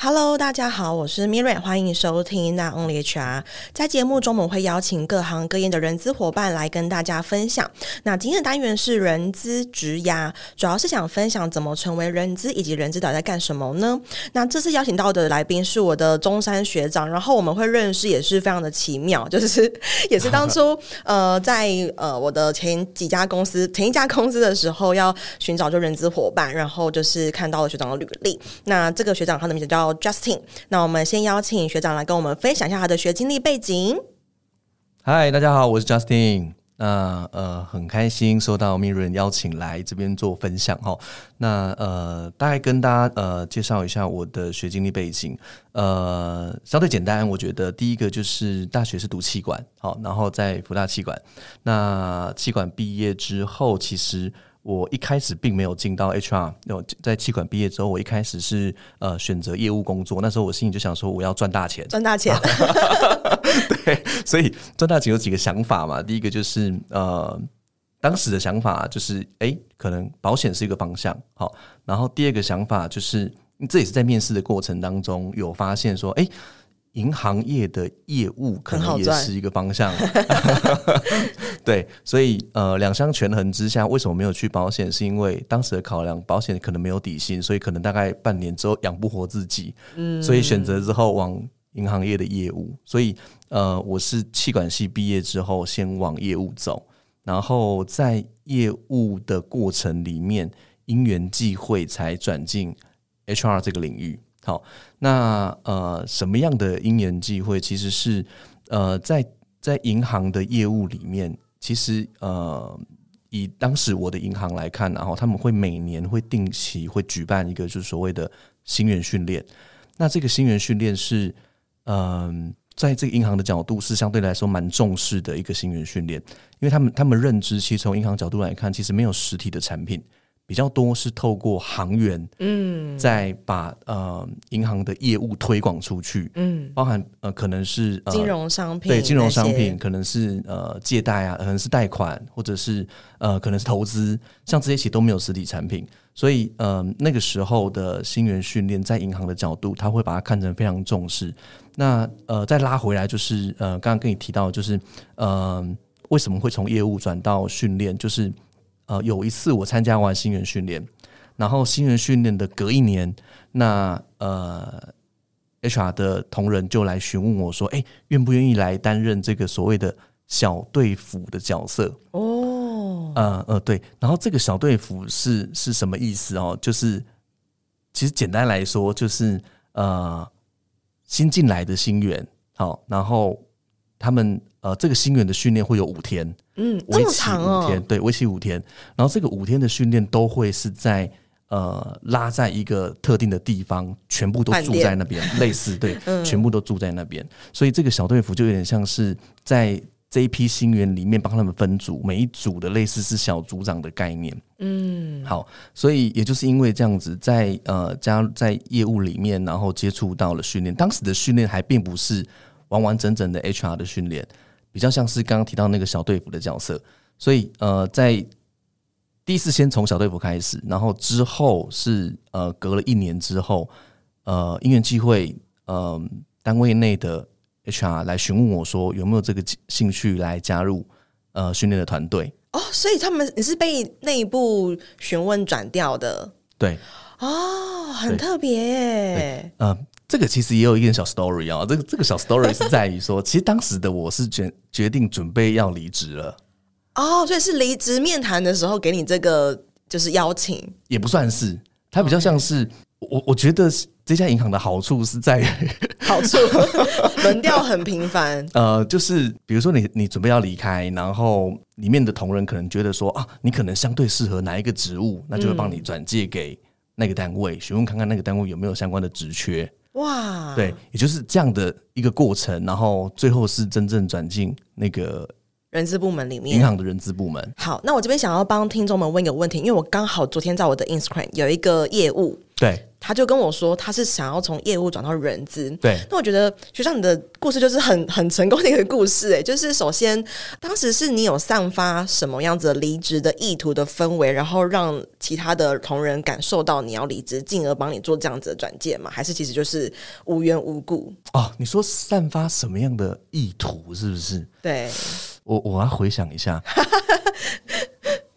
Hello，大家好，我是 Miriam，欢迎收听那 Only HR。在节目中，我们会邀请各行各业的人资伙伴来跟大家分享。那今天的单元是人资职涯，主要是想分享怎么成为人资，以及人资到底在干什么呢？那这次邀请到的来宾是我的中山学长，然后我们会认识也是非常的奇妙，就是 也是当初 呃在呃我的前几家公司前一家公司的时候要寻找就人资伙伴，然后就是看到了学长的履历。那这个学长他的名字叫 Justin，那我们先邀请学长来跟我们分享一下他的学经历背景。嗨，大家好，我是 Justin。那呃，很开心收到 Miriam 邀请来这边做分享哈。那呃，大概跟大家呃介绍一下我的学经历背景。呃，相对简单，我觉得第一个就是大学是读气管，好，然后在福大气管。那气管毕业之后，其实。我一开始并没有进到 HR，在企管毕业之后，我一开始是呃选择业务工作。那时候我心里就想说，我要赚大钱，赚大钱。对，所以赚大钱有几个想法嘛。第一个就是呃，当时的想法就是，哎，可能保险是一个方向。好，然后第二个想法就是，这也是在面试的过程当中有发现说，哎。银行业的业务可能也是一个方向，对，所以呃，两相权衡之下，为什么没有去保险？是因为当时的考量，保险可能没有底薪，所以可能大概半年之后养不活自己，嗯，所以选择之后往银行业的业务。所以呃，我是气管系毕业之后，先往业务走，然后在业务的过程里面，因缘际会才转进 HR 这个领域。好，那呃，什么样的因缘际会，其实是呃，在在银行的业务里面，其实呃，以当时我的银行来看，然后他们会每年会定期会举办一个就是所谓的新员训练。那这个新员训练是嗯、在这个银行的角度是相对来说蛮重视的一个新员训练，因为他们他们认知，其实从银行角度来看，其实没有实体的产品。比较多是透过行员，嗯，在把呃银行的业务推广出去，嗯，包含呃可能是、呃、金融商品，对金融商品，可能是呃借贷啊，可能是贷款，或者是呃可能是投资，像这些其实都没有实体产品，所以呃那个时候的新员训练，在银行的角度，他会把它看成非常重视。那呃再拉回来，就是呃刚刚跟你提到，就是呃为什么会从业务转到训练，就是。呃，有一次我参加完新人训练，然后新人训练的隔一年，那呃，HR 的同仁就来询问我说：“哎，愿不愿意来担任这个所谓的小队服的角色？”哦，呃呃，对。然后这个小队服是是什么意思哦？就是其实简单来说，就是呃，新进来的新员，好，然后他们。呃，这个新员的训练会有五天，嗯，为期五天，对，为期五天。然后这个五天的训练都会是在呃拉在一个特定的地方，全部都住在那边，类似对，嗯，全部都住在那边。所以这个小队服就有点像是在这一批新员里面帮他们分组，每一组的类似是小组长的概念。嗯，好，所以也就是因为这样子在，在呃加在业务里面，然后接触到了训练。当时的训练还并不是完完整整的 HR 的训练。比较像是刚刚提到那个小队服的角色，所以呃，在第一次先从小队服开始，然后之后是呃隔了一年之后，呃因缘际会，呃单位内的 HR 来询问我说有没有这个兴趣来加入呃训练的团队。哦，所以他们也是被内部询问转调的，对，哦，很特别耶，嗯。呃这个其实也有一点小 story 啊，这个这个小 story 是在于说，其实当时的我是决决定准备要离职了，哦，所以是离职面谈的时候给你这个就是邀请，也不算是，它比较像是我我觉得这家银行的好处是在 好处 轮调很频繁，呃，就是比如说你你准备要离开，然后里面的同仁可能觉得说啊，你可能相对适合哪一个职务，那就会帮你转借给那个单位，询问看看那个单位有没有相关的职缺。哇，对，也就是这样的一个过程，然后最后是真正转进那个人资部门里面，银行的人资部门。好，那我这边想要帮听众们问一个问题，因为我刚好昨天在我的 Instagram 有一个业务，对。他就跟我说，他是想要从业务转到人资。对，那我觉得学长你的故事就是很很成功的一个故事，哎，就是首先当时是你有散发什么样子的离职的意图的氛围，然后让其他的同仁感受到你要离职，进而帮你做这样子的转介吗？还是其实就是无缘无故？哦，你说散发什么样的意图，是不是？对，我我要回想一下。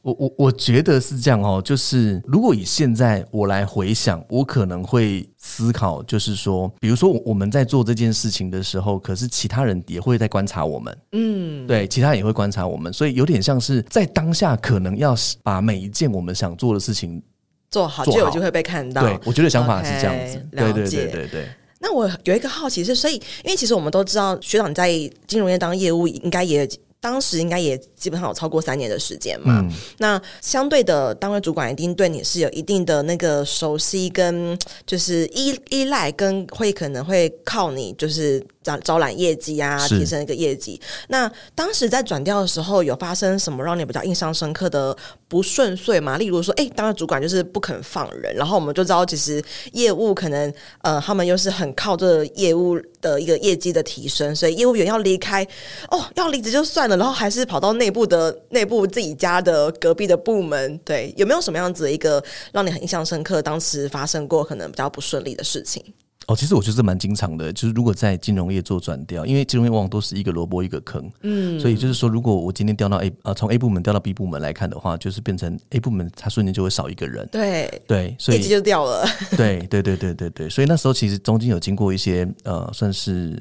我我我觉得是这样哦，就是如果以现在我来回想，我可能会思考，就是说，比如说我们在做这件事情的时候，可是其他人也会在观察我们，嗯，对，其他人也会观察我们，所以有点像是在当下，可能要把每一件我们想做的事情做好，就有机会被看到。对，我觉得想法是这样子。对对对对对。那我有一个好奇是，所以因为其实我们都知道，学长在金融业当业务应该也。当时应该也基本上有超过三年的时间嘛，嗯、那相对的单位主管一定对你是有一定的那个熟悉跟就是依依赖，跟会可能会靠你就是。招招揽业绩啊，提升一个业绩。那当时在转调的时候，有发生什么让你比较印象深刻的不顺遂吗？例如说，哎、欸，当时主管就是不肯放人，然后我们就知道，其实业务可能呃，他们又是很靠这业务的一个业绩的提升，所以业务员要离开，哦，要离职就算了，然后还是跑到内部的内部自己家的隔壁的部门。对，有没有什么样子的一个让你很印象深刻？当时发生过可能比较不顺利的事情？哦，其实我觉得这蛮经常的，就是如果在金融业做转调，因为金融业往往都是一个萝卜一个坑，嗯，所以就是说，如果我今天调到 A 呃从 A 部门调到 B 部门来看的话，就是变成 A 部门它瞬间就会少一个人，对对，所以就掉了，对对对对对对，所以那时候其实中间有经过一些呃算是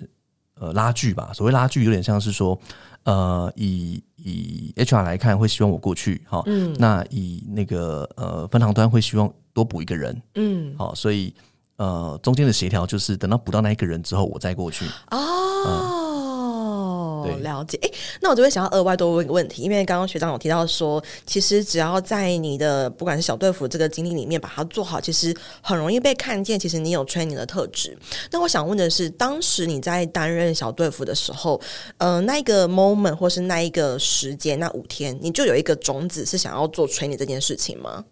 呃拉锯吧，所谓拉锯有点像是说呃以以 HR 来看会希望我过去哈，嗯，那以那个呃分行端会希望多补一个人，嗯，好，所以。呃，中间的协调就是等到补到那一个人之后，我再过去。哦，嗯、了解。诶，那我就会想要额外多问一个问题，因为刚刚学长有提到说，其实只要在你的不管是小队服这个经历里面把它做好，其实很容易被看见。其实你有 training 的特质。那我想问的是，当时你在担任小队服的时候，呃，那一个 moment 或是那一个时间，那五天，你就有一个种子是想要做 training 这件事情吗？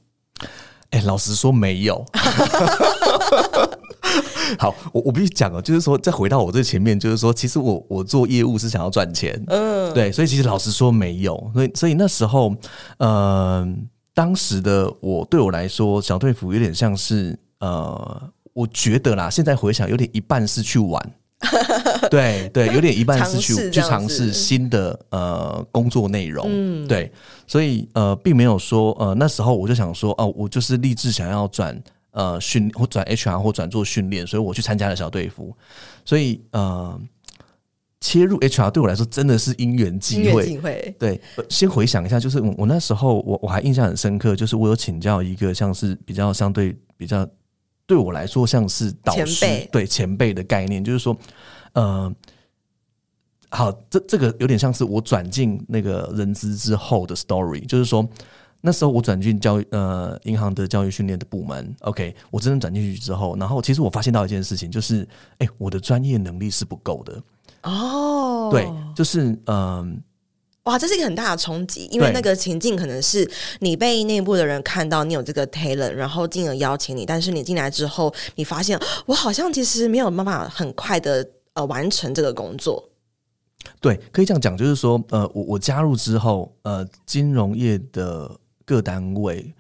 哎、欸，老实说没有。好，我我必须讲哦，就是说，再回到我这前面，就是说，其实我我做业务是想要赚钱，嗯，对，所以其实老实说没有，所以所以那时候，嗯、呃，当时的我对我来说，小队服有点像是，呃，我觉得啦，现在回想，有点一半是去玩。对对，有点一半是去去尝试新的呃工作内容，嗯，对，所以呃并没有说呃那时候我就想说哦、呃，我就是立志想要转呃训或转 HR 或转做训练，所以我去参加了小队服，所以呃切入 HR 对我来说真的是因缘际会，际会。对，先回想一下，就是我我那时候我我还印象很深刻，就是我有请教一个像是比较相对比较。对我来说，像是导师对前辈的概念，就是说，呃，好，这这个有点像是我转进那个人资之后的 story，就是说，那时候我转进教育呃银行的教育训练的部门，OK，我真正转进去之后，然后其实我发现到一件事情，就是，哎，我的专业能力是不够的哦，对，就是嗯。呃哇，这是一个很大的冲击，因为那个情境可能是你被内部的人看到你有这个 talent，然后进而邀请你，但是你进来之后，你发现我好像其实没有办法很快的呃完成这个工作。对，可以这样讲，就是说，呃，我我加入之后，呃，金融业的各单位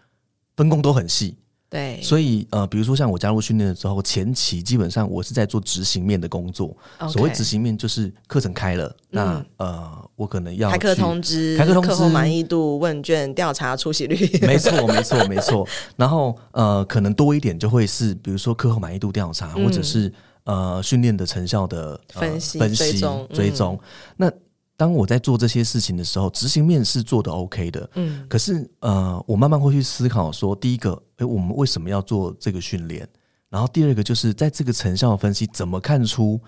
分工都很细。对，所以呃，比如说像我加入训练的时候，前期基本上我是在做执行面的工作。所谓执行面就是课程开了，嗯、那呃，我可能要开课通知、开课通知、课后满意度问卷调查出席率。没错，没错，没错。然后呃，可能多一点就会是，比如说课后满意度调查，嗯、或者是呃训练的成效的、呃、分析、分析、追踪。追踪嗯、那当我在做这些事情的时候，执行面是做的 OK 的，嗯，可是呃，我慢慢会去思考说，第一个，诶，我们为什么要做这个训练？然后第二个就是在这个成效分析怎么看出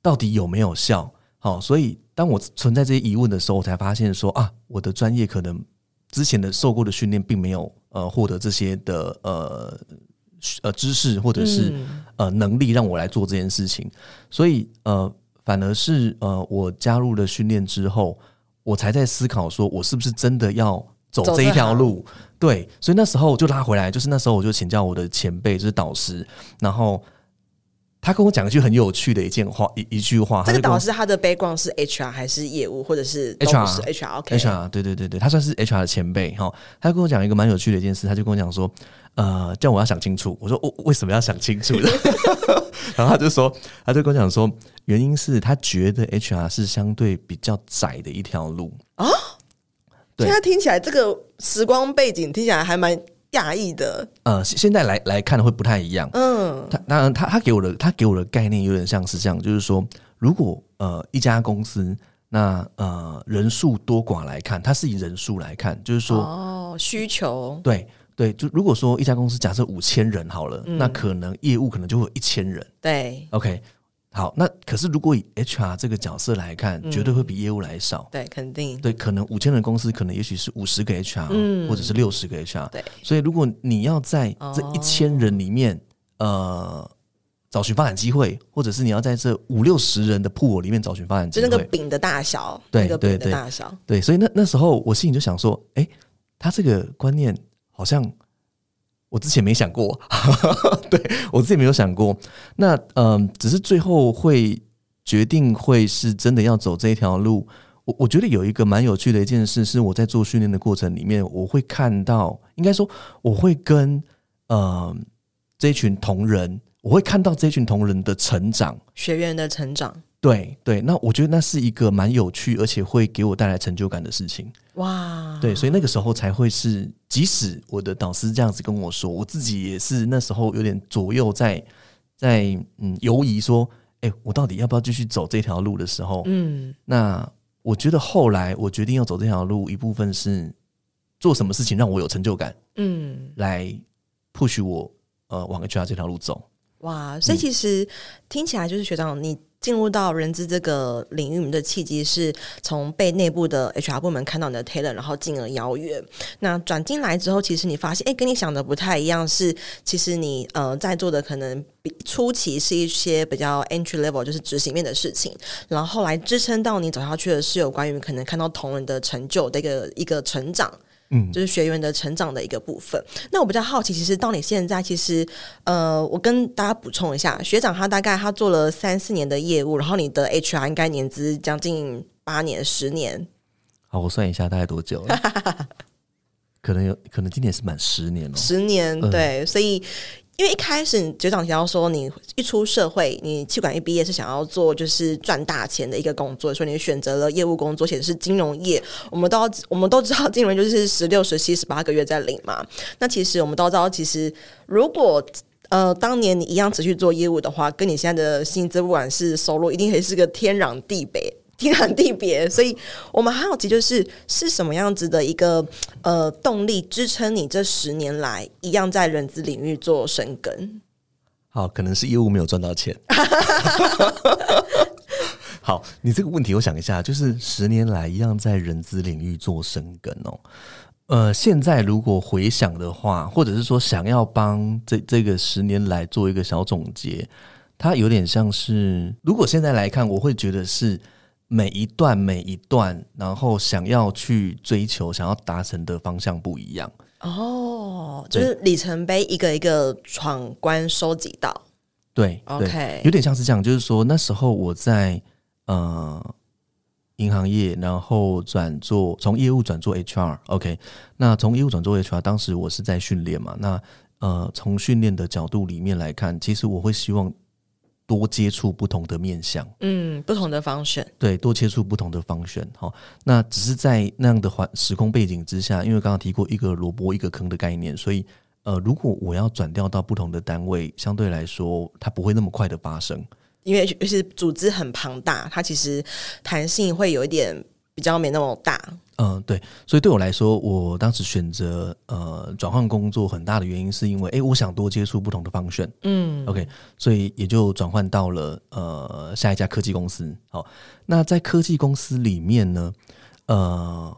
到底有没有效？好，所以当我存在这些疑问的时候，我才发现说啊，我的专业可能之前的受过的训练并没有呃获得这些的呃呃知识或者是呃能力让我来做这件事情，所以呃。反而是呃，我加入了训练之后，我才在思考说，我是不是真的要走这一条路。对，所以那时候就拉回来，就是那时候我就请教我的前辈，就是导师，然后。他跟我讲一句很有趣的一件话，一一句话。这个导师他的 background 是 HR 还是业务，或者是 HR？HR，OK，HR，、okay、对对对对，他算是 HR 的前辈哈。他跟我讲一个蛮有趣的一件事，他就跟我讲说，呃，叫我要想清楚。我说我为什么要想清楚呢？然后他就说，他就跟我讲说，原因是他觉得 HR 是相对比较窄的一条路啊。对，现在听起来这个时光背景听起来还蛮。讶异的，呃，现在来来看的会不太一样。嗯，他当然，他他给我的他给我的概念有点像是这样，就是说，如果呃一家公司那呃人数多寡来看，它是以人数来看，就是说哦需求，对对，就如果说一家公司假设五千人好了，嗯，那可能业务可能就会有一千人。对，OK。好，那可是如果以 HR 这个角色来看，嗯、绝对会比业务来少。对，肯定。对，可能五千人公司，可能也许是五十个 HR，、嗯、或者是六十个 HR。对，所以如果你要在这一千人里面，哦、呃，找寻发展机会，或者是你要在这五六十人的 pool 里面找寻发展机会，就那个饼的大小，对，那个饼的大小，对，对，对，所以那那时候我心里就想说，哎、欸，他这个观念好像。我之前没想过，对，我自己没有想过。那嗯、只是最后会决定会是真的要走这一条路。我我觉得有一个蛮有趣的一件事，是我在做训练的过程里面，我会看到，应该说我会跟呃这群同仁，我会看到这群同仁的成长，学员的成长。对对，那我觉得那是一个蛮有趣，而且会给我带来成就感的事情。哇，对，所以那个时候才会是，即使我的导师这样子跟我说，我自己也是那时候有点左右在在嗯犹疑，说，哎，我到底要不要继续走这条路的时候，嗯，那我觉得后来我决定要走这条路，一部分是做什么事情让我有成就感，嗯，来 push 我呃往 HR 这条路走。哇，所以其实听起来就是学长你。进入到人资这个领域的契机是从被内部的 HR 部门看到你的 talent，然后进而邀约。那转进来之后，其实你发现，哎，跟你想的不太一样。是其实你呃在做的可能比初期是一些比较 entry level，就是执行面的事情。然后来支撑到你走下去的是有关于可能看到同仁的成就的一个一个成长。嗯，就是学员的成长的一个部分。那我比较好奇，其实到你现在，其实呃，我跟大家补充一下，学长他大概他做了三四年的业务，然后你的 HR 应该年资将近八年、十年。好，我算一下大概多久了？可能有可能今年是满十年了。十年，对，嗯、所以。因为一开始学长提到说，你一出社会，你气管一毕业是想要做就是赚大钱的一个工作，所以你选择了业务工作，写的是金融业。我们都要 我们都知道，金融就是十六、十七、十八个月在领嘛。那其实我们都知道，其实如果呃当年你一样持续做业务的话，跟你现在的薪资不管是收入，一定会是个天壤地别。天壤地别，所以我们很好奇，就是是什么样子的一个呃动力支撑你这十年来一样在人资领域做深耕？好，可能是业务没有赚到钱。好，你这个问题我想一下，就是十年来一样在人资领域做深耕哦。呃，现在如果回想的话，或者是说想要帮这这个十年来做一个小总结，它有点像是，如果现在来看，我会觉得是。每一段每一段，然后想要去追求、想要达成的方向不一样哦，就是里程碑一个一个闯关收集到。对，OK，有点像是这样，就是说那时候我在呃银行业，然后转做从业务转做 HR，OK，那从业务转做 HR，当时我是在训练嘛，那呃从训练的角度里面来看，其实我会希望。多接触不同的面向，嗯，不同的方选，对，多接触不同的方选，好，那只是在那样的环时空背景之下，因为刚刚提过一个萝卜一个坑的概念，所以呃，如果我要转调到不同的单位，相对来说，它不会那么快的发生，因为尤其是组织很庞大，它其实弹性会有一点比较没那么大。嗯，对，所以对我来说，我当时选择呃转换工作很大的原因，是因为哎，我想多接触不同的方向。嗯，OK，所以也就转换到了呃下一家科技公司。好，那在科技公司里面呢，呃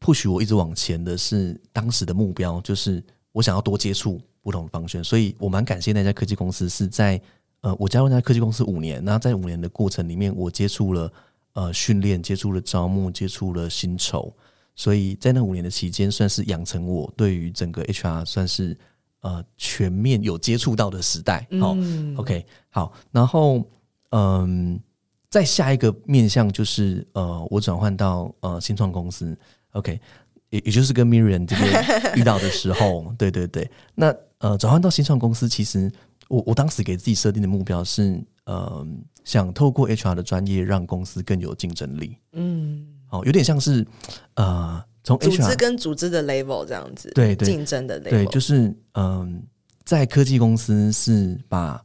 ，push 我一直往前的是当时的目标，就是我想要多接触不同的方向，所以我蛮感谢那家科技公司是在呃我加入那家科技公司五年，那在五年的过程里面，我接触了。呃，训练接触了招募，接触了薪酬，所以在那五年的期间，算是养成我对于整个 HR 算是呃全面有接触到的时代。好、嗯、OK，好，然后嗯，再下一个面向就是呃，我转换到呃新创公司，OK，也也就是跟 Miriam 这边 遇到的时候，对对对，那呃转换到新创公司，其实我我当时给自己设定的目标是呃，想透过 HR 的专业，让公司更有竞争力。嗯。哦，有点像是，呃，从组织跟组织的 level 这样子，对对，竞争的 level，对，就是嗯、呃，在科技公司是把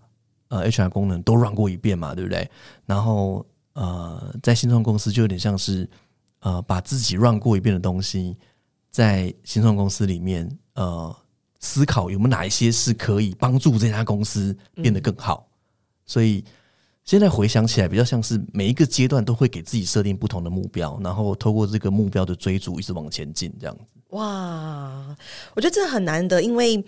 呃 HR 功能都 run 过一遍嘛，对不对？然后呃，在新创公司就有点像是呃，把自己 run 过一遍的东西，在新创公司里面呃，思考有没有哪一些是可以帮助这家公司变得更好，嗯、所以。现在回想起来，比较像是每一个阶段都会给自己设定不同的目标，然后透过这个目标的追逐，一直往前进，这样子。哇，我觉得这很难得，因为，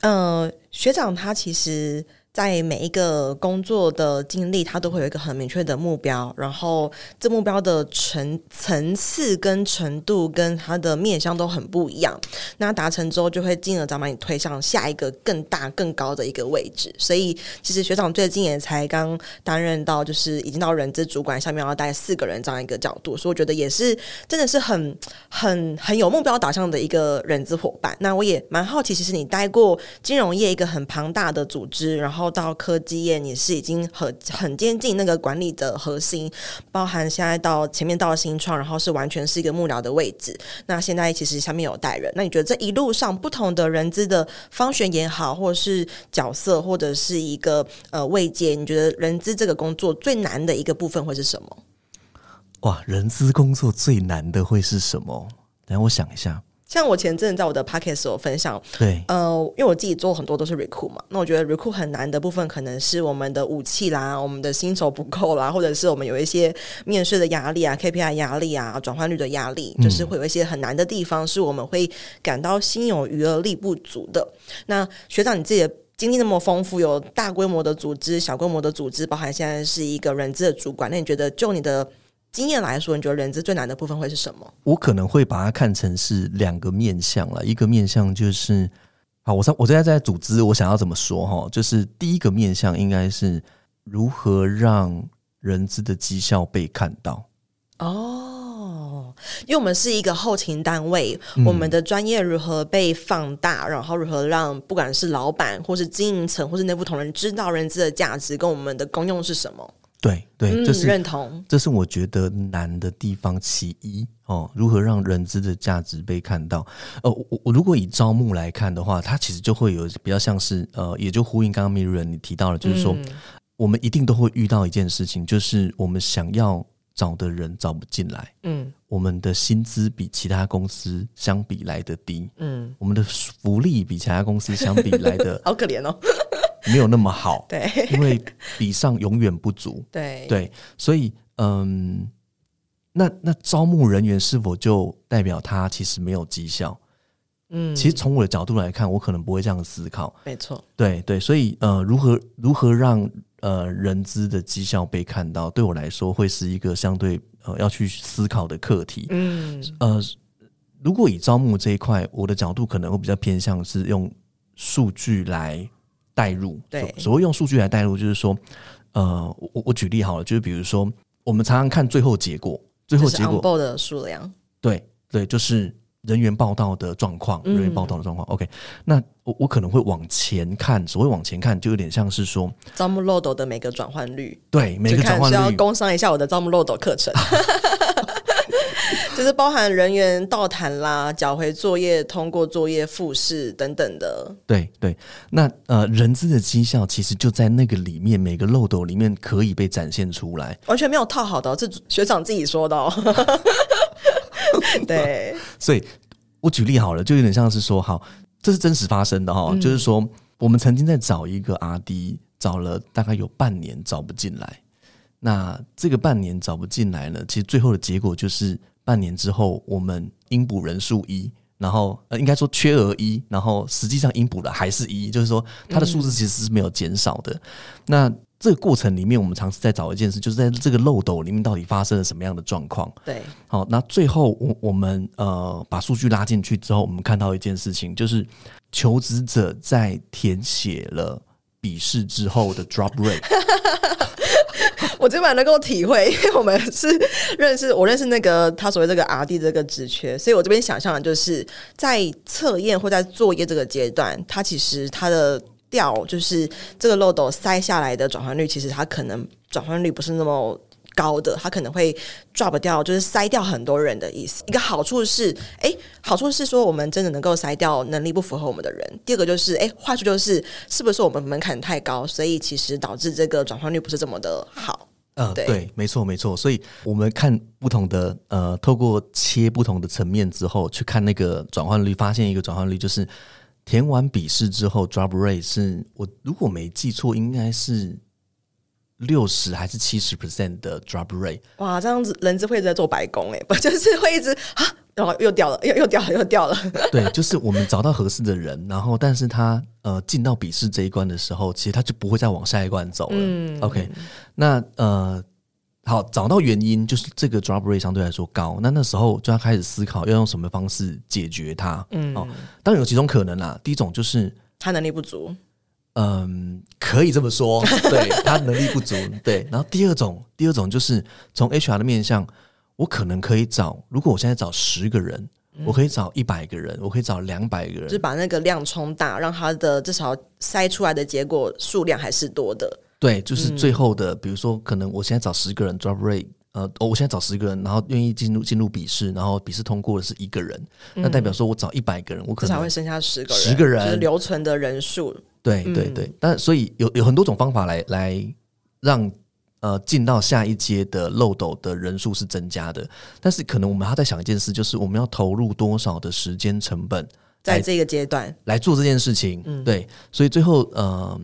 呃，学长他其实。在每一个工作的经历，他都会有一个很明确的目标，然后这目标的层层次跟程度跟他的面向都很不一样。那达成之后，就会进而再把你推上下一个更大更高的一个位置。所以，其实学长最近也才刚担任到，就是已经到人资主管下面要带四个人这样一个角度，所以我觉得也是真的是很很很有目标导向的一个人资伙伴。那我也蛮好奇，其实你待过金融业一个很庞大的组织，然后。到科技业，你是已经很很接近那个管理的核心，包含现在到前面到新创，然后是完全是一个幕僚的位置。那现在其实下面有带人，那你觉得这一路上不同的人资的方选也好，或者是角色，或者是一个呃位阶，你觉得人资这个工作最难的一个部分会是什么？哇，人资工作最难的会是什么？等下我想一下。像我前阵在我的 podcast 有分享，对，呃，因为我自己做很多都是 recruit 嘛，那我觉得 recruit 很难的部分可能是我们的武器啦，我们的薪酬不够啦，或者是我们有一些面试的压力啊，KPI 压力啊，转换率的压力，就是会有一些很难的地方，是我们会感到心有余而力不足的。那学长，你自己的经历那么丰富，有大规模的组织、小规模的组织，包含现在是一个人资的主管，那你觉得就你的经验来说，你觉得人资最难的部分会是什么？我可能会把它看成是两个面向了。一个面向就是，好，我在我现在在组织，我想要怎么说哈？就是第一个面向应该是如何让人资的绩效被看到。哦，因为我们是一个后勤单位，嗯、我们的专业如何被放大，然后如何让不管是老板，或是经营层，或是内部同仁知道人资的价值跟我们的功用是什么？对对，这是、嗯、认同，这是我觉得难的地方。其一哦，如何让人资的价值被看到？呃，我我如果以招募来看的话，它其实就会有比较像是呃，也就呼应刚刚 Miriam 你提到了，就是说、嗯、我们一定都会遇到一件事情，就是我们想要找的人找不进来。嗯，我们的薪资比其他公司相比来的低。嗯，我们的福利比其他公司相比来的 好可怜哦。没有那么好，对，因为比上永远不足，对。对，所以嗯，那那招募人员是否就代表他其实没有绩效？嗯，其实从我的角度来看，我可能不会这样思考，没错，对对，所以呃，如何如何让呃人资的绩效被看到，对我来说会是一个相对呃要去思考的课题，嗯。呃，如果以招募这一块，我的角度可能会比较偏向是用数据来。带入，对，所谓用数据来代入，就是说，呃，我我举例好了，就是比如说，我们常常看最后结果，最后结果的数量，对对，就是人员报道的状况，人员报道的状况。嗯、OK，那我我可能会往前看，所谓往前看，就有点像是说招募漏斗的每个转换率，对，每个转换率，需要工商一下我的招募漏斗课程。就是包含人员到谈啦、缴回作业、通过作业复试等等的。对对，那呃，人资的绩效其实就在那个里面，每个漏斗里面可以被展现出来，完全没有套好的，这学长自己说的哦。对，所以我举例好了，就有点像是说，好，这是真实发生的哈、哦，嗯、就是说，我们曾经在找一个阿 D，找了大概有半年找不进来，那这个半年找不进来呢，其实最后的结果就是。半年之后，我们应补人数一，然后呃，应该说缺额一，然后实际上应补的还是一，就是说它的数字其实是没有减少的。嗯、那这个过程里面，我们尝试在找一件事，就是在这个漏斗里面到底发生了什么样的状况。对，好，那最后我我们呃把数据拉进去之后，我们看到一件事情，就是求职者在填写了笔试之后的 drop rate。我这蛮能够体会，因为我们是认识，我认识那个他所谓这个 RD 这个职缺，所以我这边想象的就是在测验或在作业这个阶段，他其实他的。调就是这个漏斗塞下来的转换率，其实它可能转换率不是那么高的，它可能会 drop 掉，就是筛掉很多人的意思。一个好处是，哎，好处是说我们真的能够筛掉能力不符合我们的人。第二个就是，哎，坏处就是是不是我们门槛太高，所以其实导致这个转换率不是这么的好。嗯、呃，对，没错，没错。所以我们看不同的呃，透过切不同的层面之后去看那个转换率，发现一个转换率就是。填完笔试之后，drop rate 是我如果没记错，应该是六十还是七十 percent 的 drop rate。哇，这样子人资会在做白工哎，不 就是会一直啊，然后又掉了，又又掉了，又掉了。对，就是我们找到合适的人，然后但是他呃进到笔试这一关的时候，其实他就不会再往下一关走了。嗯，OK，那呃。好，找到原因就是这个 drop rate 相对来说高，那那时候就要开始思考要用什么方式解决它。嗯，哦，当然有几种可能啦。第一种就是他能力不足，嗯，可以这么说，对他能力不足。对，然后第二种，第二种就是从 HR 的面向，我可能可以找，如果我现在找十个人，嗯，我可以找一百个人，我可以找两百个人，就是把那个量冲大，让他的至少筛出来的结果数量还是多的。对，就是最后的，嗯、比如说，可能我现在找十个人 drop rate，呃，我现在找十个人，然后愿意进入进入笔试，然后笔试通过的是一个人，嗯、那代表说我找一百个人，我可能才会剩下十个人，十个人就是留存的人数。对对对，嗯、但所以有有很多种方法来来让呃进到下一阶的漏斗的人数是增加的，但是可能我们还要再想一件事，就是我们要投入多少的时间成本在这个阶段来做这件事情。嗯，对，所以最后呃。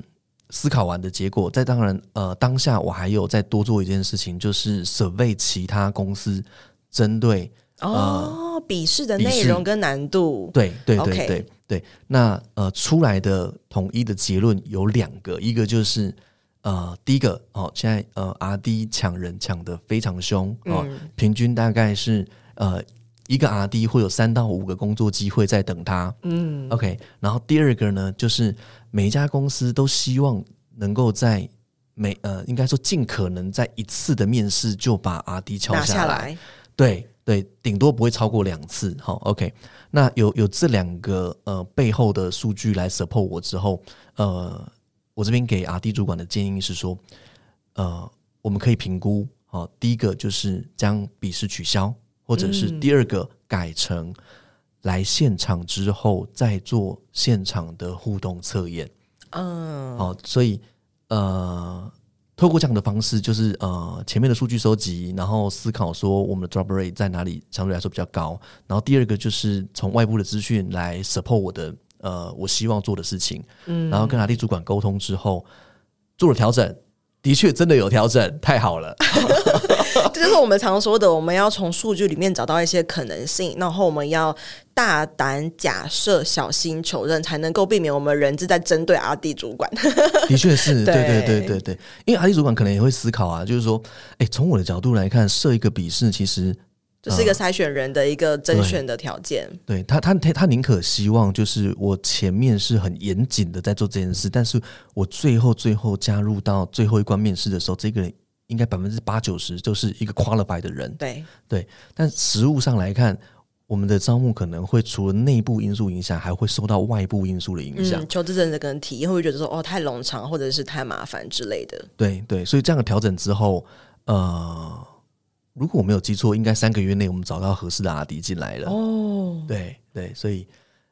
思考完的结果，在当然呃当下，我还有再多做一件事情，就是 survey 其他公司针对哦笔试的内容跟难度，对对对对对，那呃出来的统一的结论有两个，一个就是呃第一个哦，现在呃 RD 抢人抢的非常凶哦，嗯、平均大概是呃一个 RD 会有三到五个工作机会在等他，嗯，OK。然后第二个呢，就是。每一家公司都希望能够在每呃，应该说尽可能在一次的面试就把 RD 敲下来，下来。对对，顶多不会超过两次。好，OK。那有有这两个呃背后的数据来 support 我之后，呃，我这边给 RD 主管的建议是说，呃，我们可以评估，好，第一个就是将笔试取消，或者是第二个改成。来现场之后再做现场的互动测验，嗯，好，所以呃，透过这样的方式，就是呃，前面的数据收集，然后思考说我们的 drop rate 在哪里相对来说比较高，然后第二个就是从外部的资讯来 support 我的呃，我希望做的事情，嗯，然后跟哪地主管沟通之后做了调整。的确，真的有调整，太好了。这就是我们常说的，我们要从数据里面找到一些可能性，然后我们要大胆假设，小心求证，才能够避免我们人质在针对 RD 主管。的确是，对对对对对，因为 RD 主管可能也会思考啊，就是说，哎，从我的角度来看，设一个笔试，其实。这是一个筛选人的一个甄选的条件。嗯、对，对他，他他他宁可希望就是我前面是很严谨的在做这件事，但是我最后最后加入到最后一关面试的时候，这个人应该百分之八九十就是一个 qualified 的人。对对，但实物上来看，我们的招募可能会除了内部因素影响，还会受到外部因素的影响。嗯、求职者可能体验会觉得说哦太冗长，或者是太麻烦之类的。对对，所以这样的调整之后，呃。如果我没有记错，应该三个月内我们找到合适的阿迪进来了。哦，对对，所以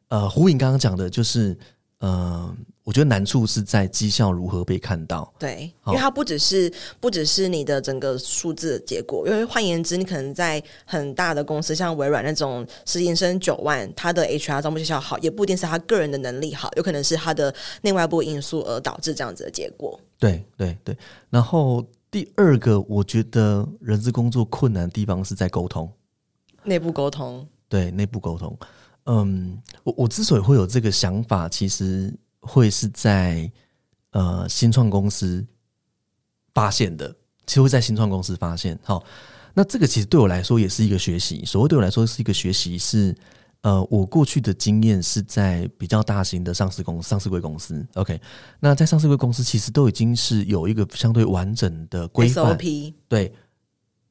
呃，胡颖刚刚讲的就是，呃，我觉得难处是在绩效如何被看到。对，因为它不只是不只是你的整个数字的结果，因为换言之，你可能在很大的公司，像微软那种实习生九万，他的 HR 招募绩效好，也不一定是他个人的能力好，有可能是他的内外部因素而导致这样子的结果。对对对，然后。第二个，我觉得人资工作困难的地方是在沟通，内部沟通。对，内部沟通。嗯，我我之所以会有这个想法，其实会是在呃新创公司发现的，其实会在新创公司发现。好，那这个其实对我来说也是一个学习。所谓对我来说是一个学习，是呃，我过去的经验是在比较大型的上市公司、上市贵公司。OK，那在上市贵公司其实都已经是有一个相对完整的规范，SOP。对，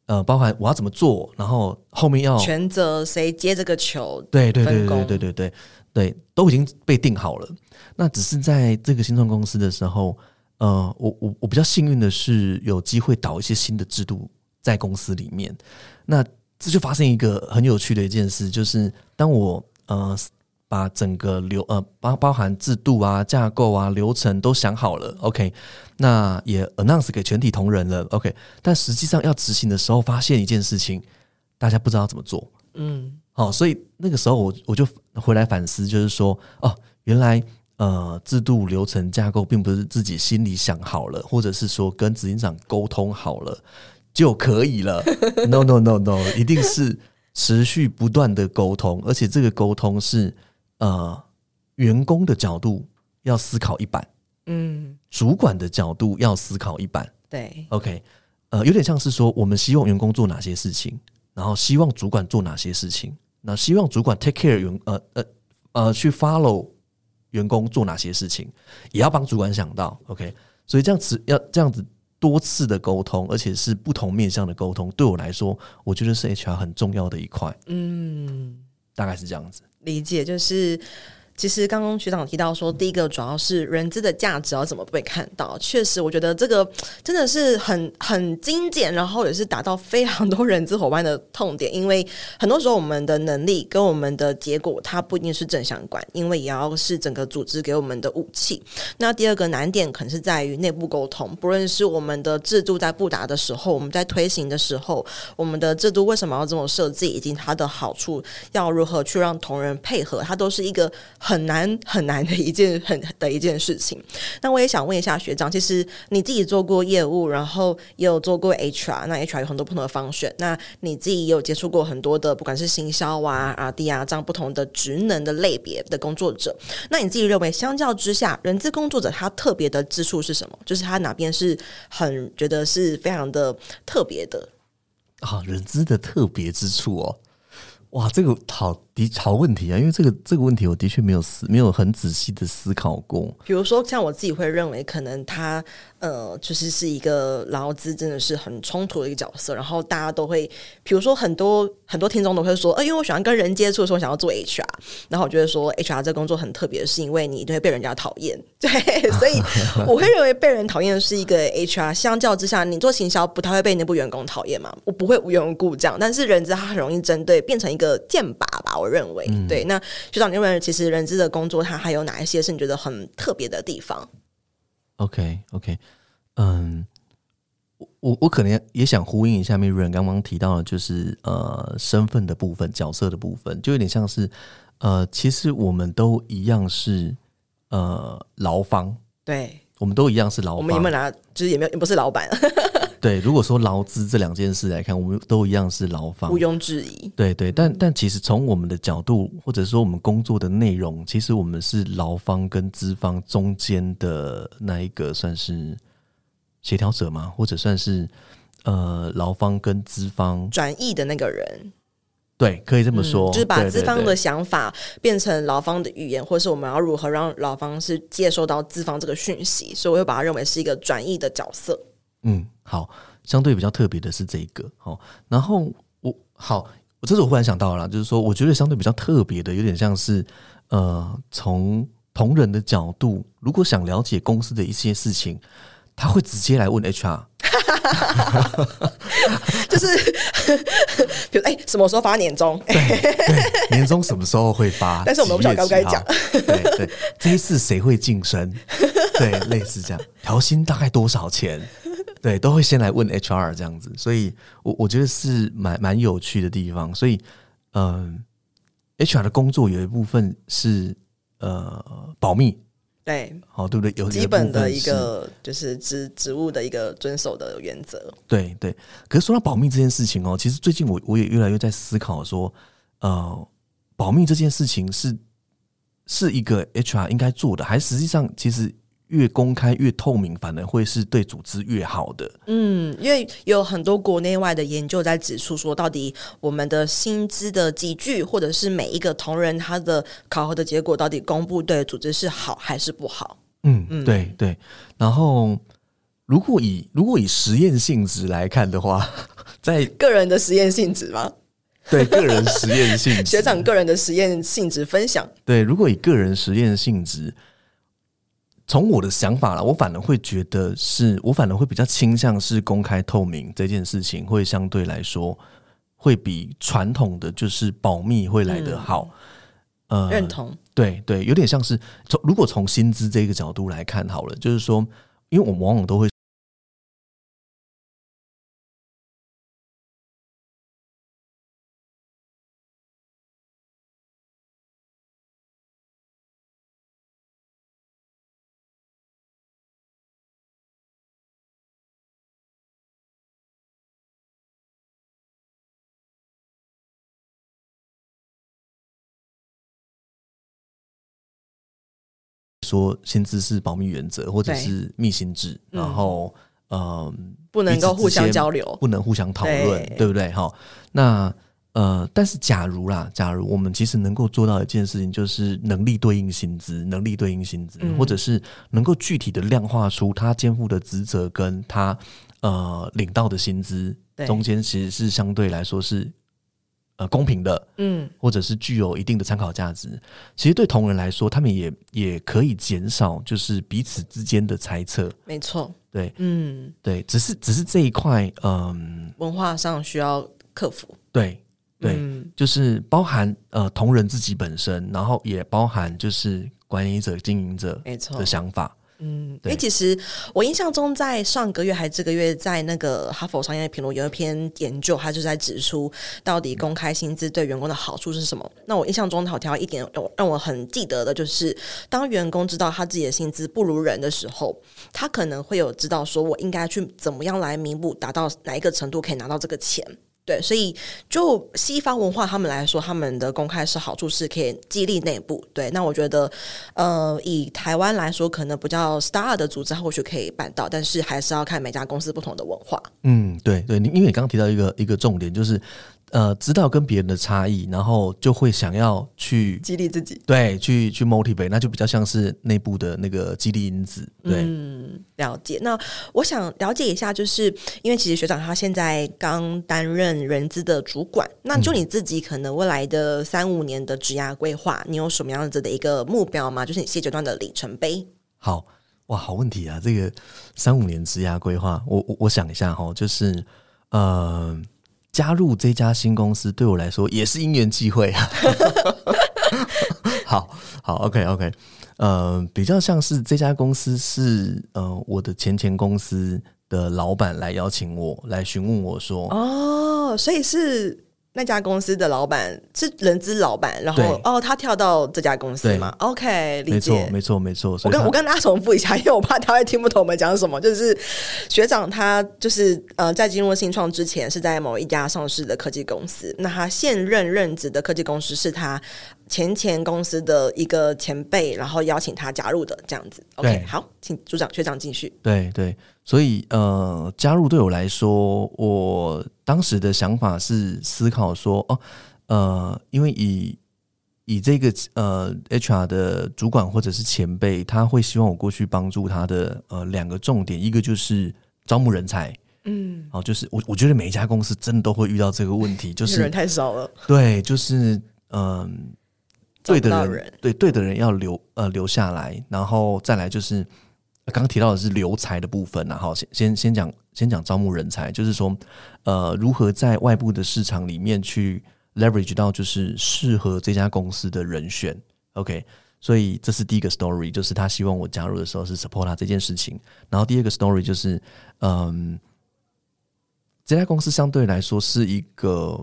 呃，包含我要怎么做，然后后面要全责谁接这个球，对对对对对对对对对，都已经被定好了。那只是在这个新创公司的时候。呃，我我我比较幸运的是有机会导一些新的制度在公司里面，那这就发生一个很有趣的一件事，就是当我呃把整个流呃包包含制度啊、架构啊、流程都想好了，OK，那也 announce 给全体同仁了，OK，但实际上要执行的时候，发现一件事情，大家不知道怎么做，嗯，好，所以那个时候我我就回来反思，就是说，哦，原来。呃，制度流程架构并不是自己心里想好了，或者是说跟执行长沟通好了就可以了。No No No No，一定是持续不断的沟通，而且这个沟通是呃员工的角度要思考一半，嗯，主管的角度要思考一半。对，OK，呃，有点像是说我们希望员工做哪些事情，然后希望主管做哪些事情，那希望主管 take care 员呃呃呃去 follow。员工做哪些事情，也要帮主管想到，OK。所以这样子要这样子多次的沟通，而且是不同面向的沟通，对我来说，我觉得是 HR 很重要的一块。嗯，大概是这样子。理解就是。其实刚刚学长提到说，第一个主要是人资的价值要怎么被看到。确实，我觉得这个真的是很很精简，然后也是达到非常多人资伙伴的痛点。因为很多时候我们的能力跟我们的结果，它不一定是正相关，因为也要是整个组织给我们的武器。那第二个难点可能是在于内部沟通，不论是我们的制度在布达的时候，我们在推行的时候，我们的制度为什么要这么设计，以及它的好处要如何去让同仁配合，它都是一个。很难很难的一件很的一件事情。那我也想问一下学长，其实你自己做过业务，然后也有做过 HR，那 HR 有很多不同的方选。那你自己也有接触过很多的，不管是行销啊、RD 啊这样不同的职能的类别的工作者。那你自己认为，相较之下，人资工作者他特别的之处是什么？就是他哪边是很觉得是非常的特别的？啊，人资的特别之处哦。哇，这个好的好问题啊！因为这个这个问题，我的确没有思没有很仔细的思考过。比如说，像我自己会认为，可能他。呃，就是是一个劳资真的是很冲突的一个角色，然后大家都会，比如说很多很多听众都会说，呃，因为我喜欢跟人接触的时候，想要做 HR，然后我觉得说 HR 这工作很特别，是因为你一定会被人家讨厌，对，所以我会认为被人讨厌是一个 HR，相较之下，你做行销不太会被内部员工讨厌嘛，我不会无缘无故这样，但是人资他很容易针对变成一个剑靶吧，认为，嗯、对。那学长，你认为其实人资的工作，它还有哪一些是你觉得很特别的地方？OK，OK，okay, okay. 嗯，我我我可能也想呼应一下 Miriam 刚刚提到的，就是呃身份的部分、角色的部分，就有点像是呃，其实我们都一样是呃劳方，对，我们都一样是劳方，我们有没有拿，就是也没有，也不是老板。对，如果说劳资这两件事来看，我们都一样是劳方，毋庸置疑。对对，但但其实从我们的角度，或者说我们工作的内容，其实我们是劳方跟资方中间的那一个，算是协调者吗？或者算是呃劳方跟资方转译的那个人？对，可以这么说，嗯、就是把资方的想法变成劳方的语言，或是我们要如何让劳方是接收到资方这个讯息，所以我会把它认为是一个转译的角色。嗯，好，相对比较特别的是这个，好，然后我好，我这是我忽然想到了，就是说，我觉得相对比较特别的，有点像是，呃，从同仁的角度，如果想了解公司的一些事情，他会直接来问 HR，就是，比如哎，什么时候发年终？年终什么时候会发？但是我们不晓得该不该讲，对对，这一次谁会晋升？对，类似这样，调薪大概多少钱？对，都会先来问 HR 这样子，所以我我觉得是蛮蛮有趣的地方。所以，嗯、呃，HR 的工作有一部分是呃保密，对，好，对不对？有基本的一个就是职职务的一个遵守的原则。对对，可是说到保密这件事情哦，其实最近我我也越来越在思考说，呃，保密这件事情是是一个 HR 应该做的，还是实际上其实越公开越透明，反而会是对组织越好的。嗯，因为有很多国内外的研究在指出说，到底我们的薪资的集聚，或者是每一个同仁他的考核的结果，到底公布对组织是好还是不好？嗯，嗯对对。然后，如果以如果以实验性质来看的话，在个人的实验性质吗？对，个人实验性质，学长个人的实验性质分享。对，如果以个人实验性质。从我的想法啦，我反而会觉得是，我反而会比较倾向是公开透明这件事情，会相对来说会比传统的就是保密会来得好。嗯、呃，认同。对对，有点像是从如果从薪资这个角度来看好了，就是说，因为我们往往都会。说薪资是保密原则，或者是密薪制，然后嗯、呃，不能够互相交流，不能互相讨论，对，不对？哈，那呃，但是假如啦，假如我们其实能够做到一件事情，就是能力对应薪资，能力对应薪资，嗯、或者是能够具体的量化出他肩负的职责跟他呃领到的薪资中间，其实是相对来说是。呃，公平的，嗯，或者是具有一定的参考价值，其实对同仁来说，他们也也可以减少就是彼此之间的猜测。没错，对，嗯，对，只是只是这一块，嗯，文化上需要克服。对，对，嗯，就是包含呃同仁自己本身，然后也包含就是管理者、经营者的想法。嗯，因为其实我印象中，在上个月还是这个月，在那个哈佛商业评论有一篇研究，它就在指出到底公开薪资对员工的好处是什么。那我印象中，好调一点让我很记得的就是，当员工知道他自己的薪资不如人的时候，他可能会有知道说，我应该去怎么样来弥补，达到哪一个程度可以拿到这个钱。对，所以就西方文化他们来说，他们的公开是好处是可以激励内部。对，那我觉得，呃，以台湾来说，可能比较 star 的组织或许可以办到，但是还是要看每家公司不同的文化。嗯，对对，因为你刚刚提到一个一个重点就是。呃，知道跟别人的差异，然后就会想要去激励自己，对，去去 motivate，那就比较像是内部的那个激励因子。对，嗯，了解。那我想了解一下，就是因为其实学长他现在刚担任人资的主管，那就你自己可能未来的三五年的职涯规划，你有什么样子的一个目标吗？就是你现阶段的里程碑。好哇，好问题啊！这个三五年职涯规划，我我我想一下哈，就是呃。加入这家新公司对我来说也是因缘际会啊。好好，OK OK，呃，比较像是这家公司是呃我的前前公司的老板来邀请我来询问我说，哦，所以是。那家公司的老板是人资老板，然后哦，他跳到这家公司嘛？OK，理解，没错，没错，没错。我跟我跟大家重复一下，因为我怕他会听不懂我们讲什么。就是学长他就是呃，在进入新创之前是在某一家上市的科技公司，那他现任任职的科技公司是他前前公司的一个前辈，然后邀请他加入的这样子。OK，好，请组长学长继续。对对。所以，呃，加入对我来说，我当时的想法是思考说，哦，呃，因为以以这个呃 HR 的主管或者是前辈，他会希望我过去帮助他的呃两个重点，一个就是招募人才，嗯，哦，就是我我觉得每一家公司真的都会遇到这个问题，就是人太少了，对，就是嗯、呃，对的人，人对对的人要留呃留下来，然后再来就是。刚刚提到的是留才的部分，然后先先先讲先讲招募人才，就是说，呃，如何在外部的市场里面去 leverage 到就是适合这家公司的人选。OK，所以这是第一个 story，就是他希望我加入的时候是 support 他这件事情。然后第二个 story 就是，嗯，这家公司相对来说是一个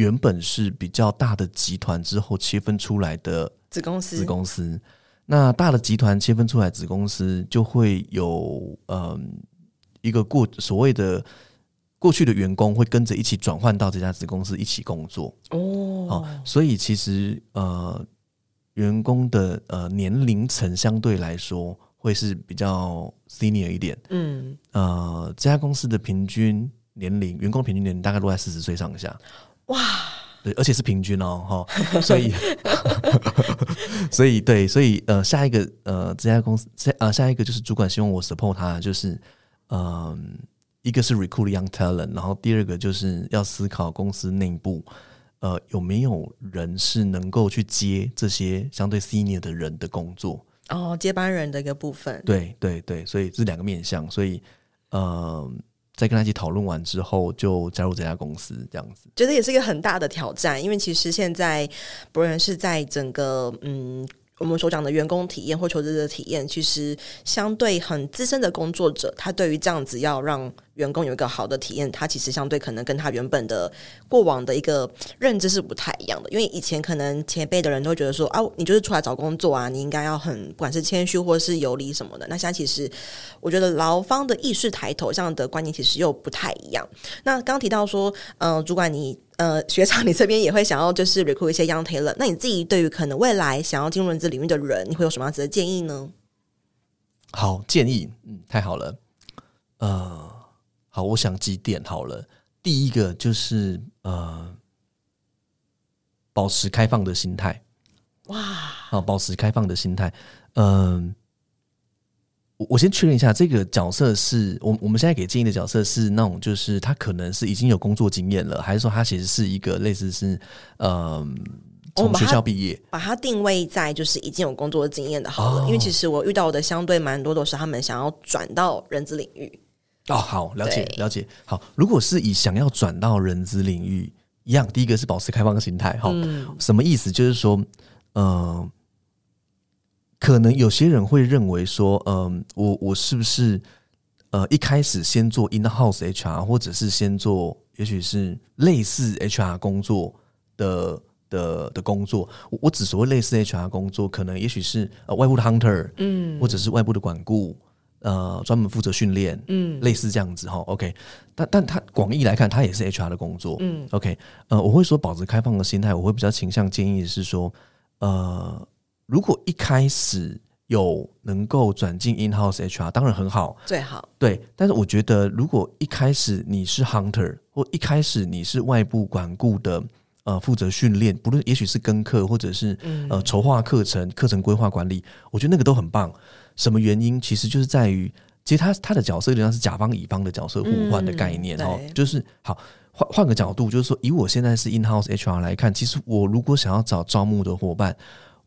原本是比较大的集团之后切分出来的子公司，子公司。那大的集团切分出来子公司，就会有嗯一个过所谓的过去的员工会跟着一起转换到这家子公司一起工作哦，好，所以其实呃员工的呃年龄层相对来说会是比较 senior 一点。嗯，呃，这家公司的平均年龄，员工平均年龄大概落在四十岁上下。哇，对，而且是平均哦，哈，所以，所以对，所以呃，下一个呃，这家公司下呃，下一个就是主管希望我 support 他，就是嗯、呃，一个是 recruit young talent，然后第二个就是要思考公司内部呃有没有人是能够去接这些相对 senior 的人的工作哦，接班人的一个部分，对对对，所以这两个面向，所以呃。在跟他一起讨论完之后，就加入这家公司，这样子，觉得也是一个很大的挑战，因为其实现在博人是在整个嗯。我们所讲的员工体验或求职者体验，其实相对很资深的工作者，他对于这样子要让员工有一个好的体验，他其实相对可能跟他原本的过往的一个认知是不太一样的。因为以前可能前辈的人都觉得说啊，你就是出来找工作啊，你应该要很不管是谦虚或是有礼什么的。那现在其实我觉得劳方的意识抬头这样的观念其实又不太一样。那刚提到说，嗯、主管你。呃，学长，你这边也会想要就是 recruit 一些 young talent，那你自己对于可能未来想要进入人资领域的人，你会有什么样子的建议呢？好，建议，嗯，太好了，呃，好，我想几点好了。第一个就是呃，保持开放的心态。哇，好，保持开放的心态，嗯、呃。我先确认一下，这个角色是我我们现在给建议的角色是那种，就是他可能是已经有工作经验了，还是说他其实是一个类似是嗯从学校毕业，把它定位在就是已经有工作经验的好了，哦，因为其实我遇到的相对蛮多都是他们想要转到人资领域。哦，好，了解了解。好，如果是以想要转到人资领域一样，第一个是保持开放的心态。哈，嗯，什么意思？就是说，嗯，呃。可能有些人会认为说，嗯、呃，我我是不是呃一开始先做 in-house HR，或者是先做，也许是类似 HR 工作的的的工作。我我只所谓类似 HR 工作，可能也许是呃外部的 hunter，嗯，或者是外部的管顾，呃，专门负责训练，嗯，类似这样子哈。OK，但但他广义来看，他也是 HR 的工作，嗯，OK，呃，我会说保持开放的心态，我会比较倾向建议是说，呃。如果一开始有能够转进 in-house HR，当然很好，最好。对，但是我觉得，如果一开始你是 hunter，或一开始你是外部管顾的，呃，负责训练，不论也许是跟课，或者是呃筹划课程、课程规划管理，我觉得那个都很棒。什么原因？其实就是在于，其实他他的角色有点像是甲方乙方的角色互换的概念哦，就是好换换个角度，就是说，以我现在是 in-house HR 来看，其实我如果想要找招募的伙伴。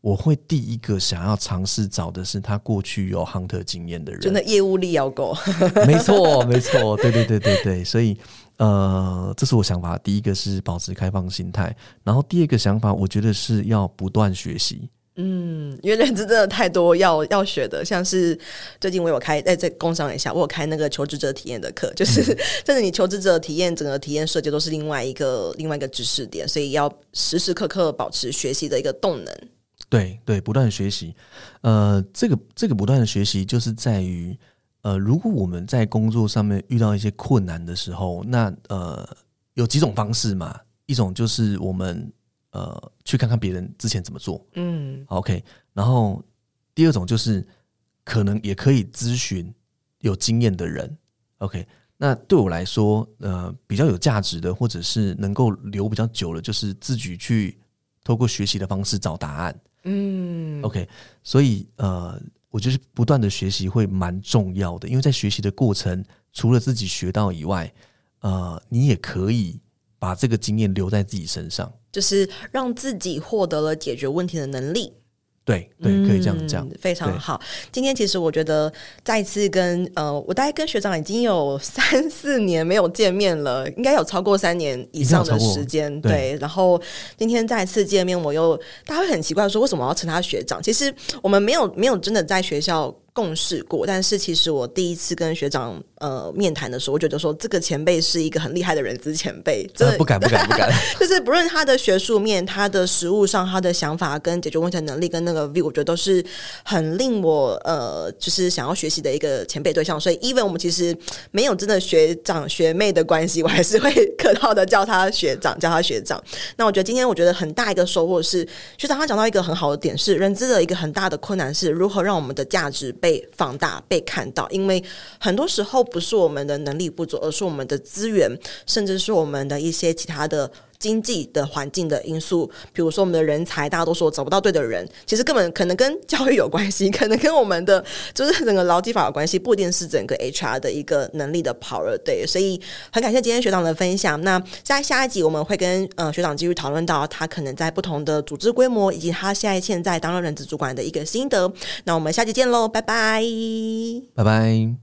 我会第一个想要尝试找的是他过去有 hunter 经验的人，真的业务力要够。没错，没错，对对对对对，所以呃，这是我想法。第一个是保持开放心态，然后第二个想法，我觉得是要不断学习。嗯，因为认知真的太多要要学的，像是最近我有开哎，再工商一下，我有开那个求职者体验的课，就是 真的你求职者体验整个体验设计都是另外一个另外一个知识点，所以要时时刻刻保持学习的一个动能。对对，不断学习，呃，这个这个不断的学习，就是在于，呃，如果我们在工作上面遇到一些困难的时候，那呃，有几种方式嘛，一种就是我们呃去看看别人之前怎么做，嗯，OK，然后第二种就是可能也可以咨询有经验的人，OK，那对我来说，呃，比较有价值的，或者是能够留比较久的，就是自己去透过学习的方式找答案。嗯，OK，所以呃，我觉得不断的学习会蛮重要的，因为在学习的过程，除了自己学到以外，呃，你也可以把这个经验留在自己身上，就是让自己获得了解决问题的能力。对对，可以这样讲，嗯，非常好。今天其实我觉得再次跟呃，我大概跟学长已经有三四年没有见面了，应该有超过三年以上的时间。对，对，然后今天再次见面，我又大家会很奇怪说，为什么我要称他学长？其实我们没有没有真的在学校共事过，但是其实我第一次跟学长呃面谈的时候，我觉得说这个前辈是一个很厉害的人资前辈，真的、呃、不敢不敢不敢，就是不论他的学术面、他的实务上、他的想法跟解决问题的能力跟那个 view，我觉得都是很令我呃就是想要学习的一个前辈对象。所以，even 我们其实没有真的学长学妹的关系，我还是会客套的叫他学长，叫他学长。那我觉得今天我觉得很大一个收获是学长他讲到一个很好的点是，人资的一个很大的困难是如何让我们的价值。被放大、被看到，因为很多时候不是我们的能力不足，而是我们的资源，甚至是我们的一些其他的。经济的环境的因素，比如说我们的人才，大家都说找不到对的人，其实根本可能跟教育有关系，可能跟我们的 就是整个劳基法有关系，不一定是整个 HR 的一个能力的跑了。对，所以很感谢今天学长的分享。那在下一集我们会跟呃学长继续讨论到他可能在不同的组织规模，以及他现在现在担任人资主管的一个心得。那我们下期见喽，拜拜，拜拜。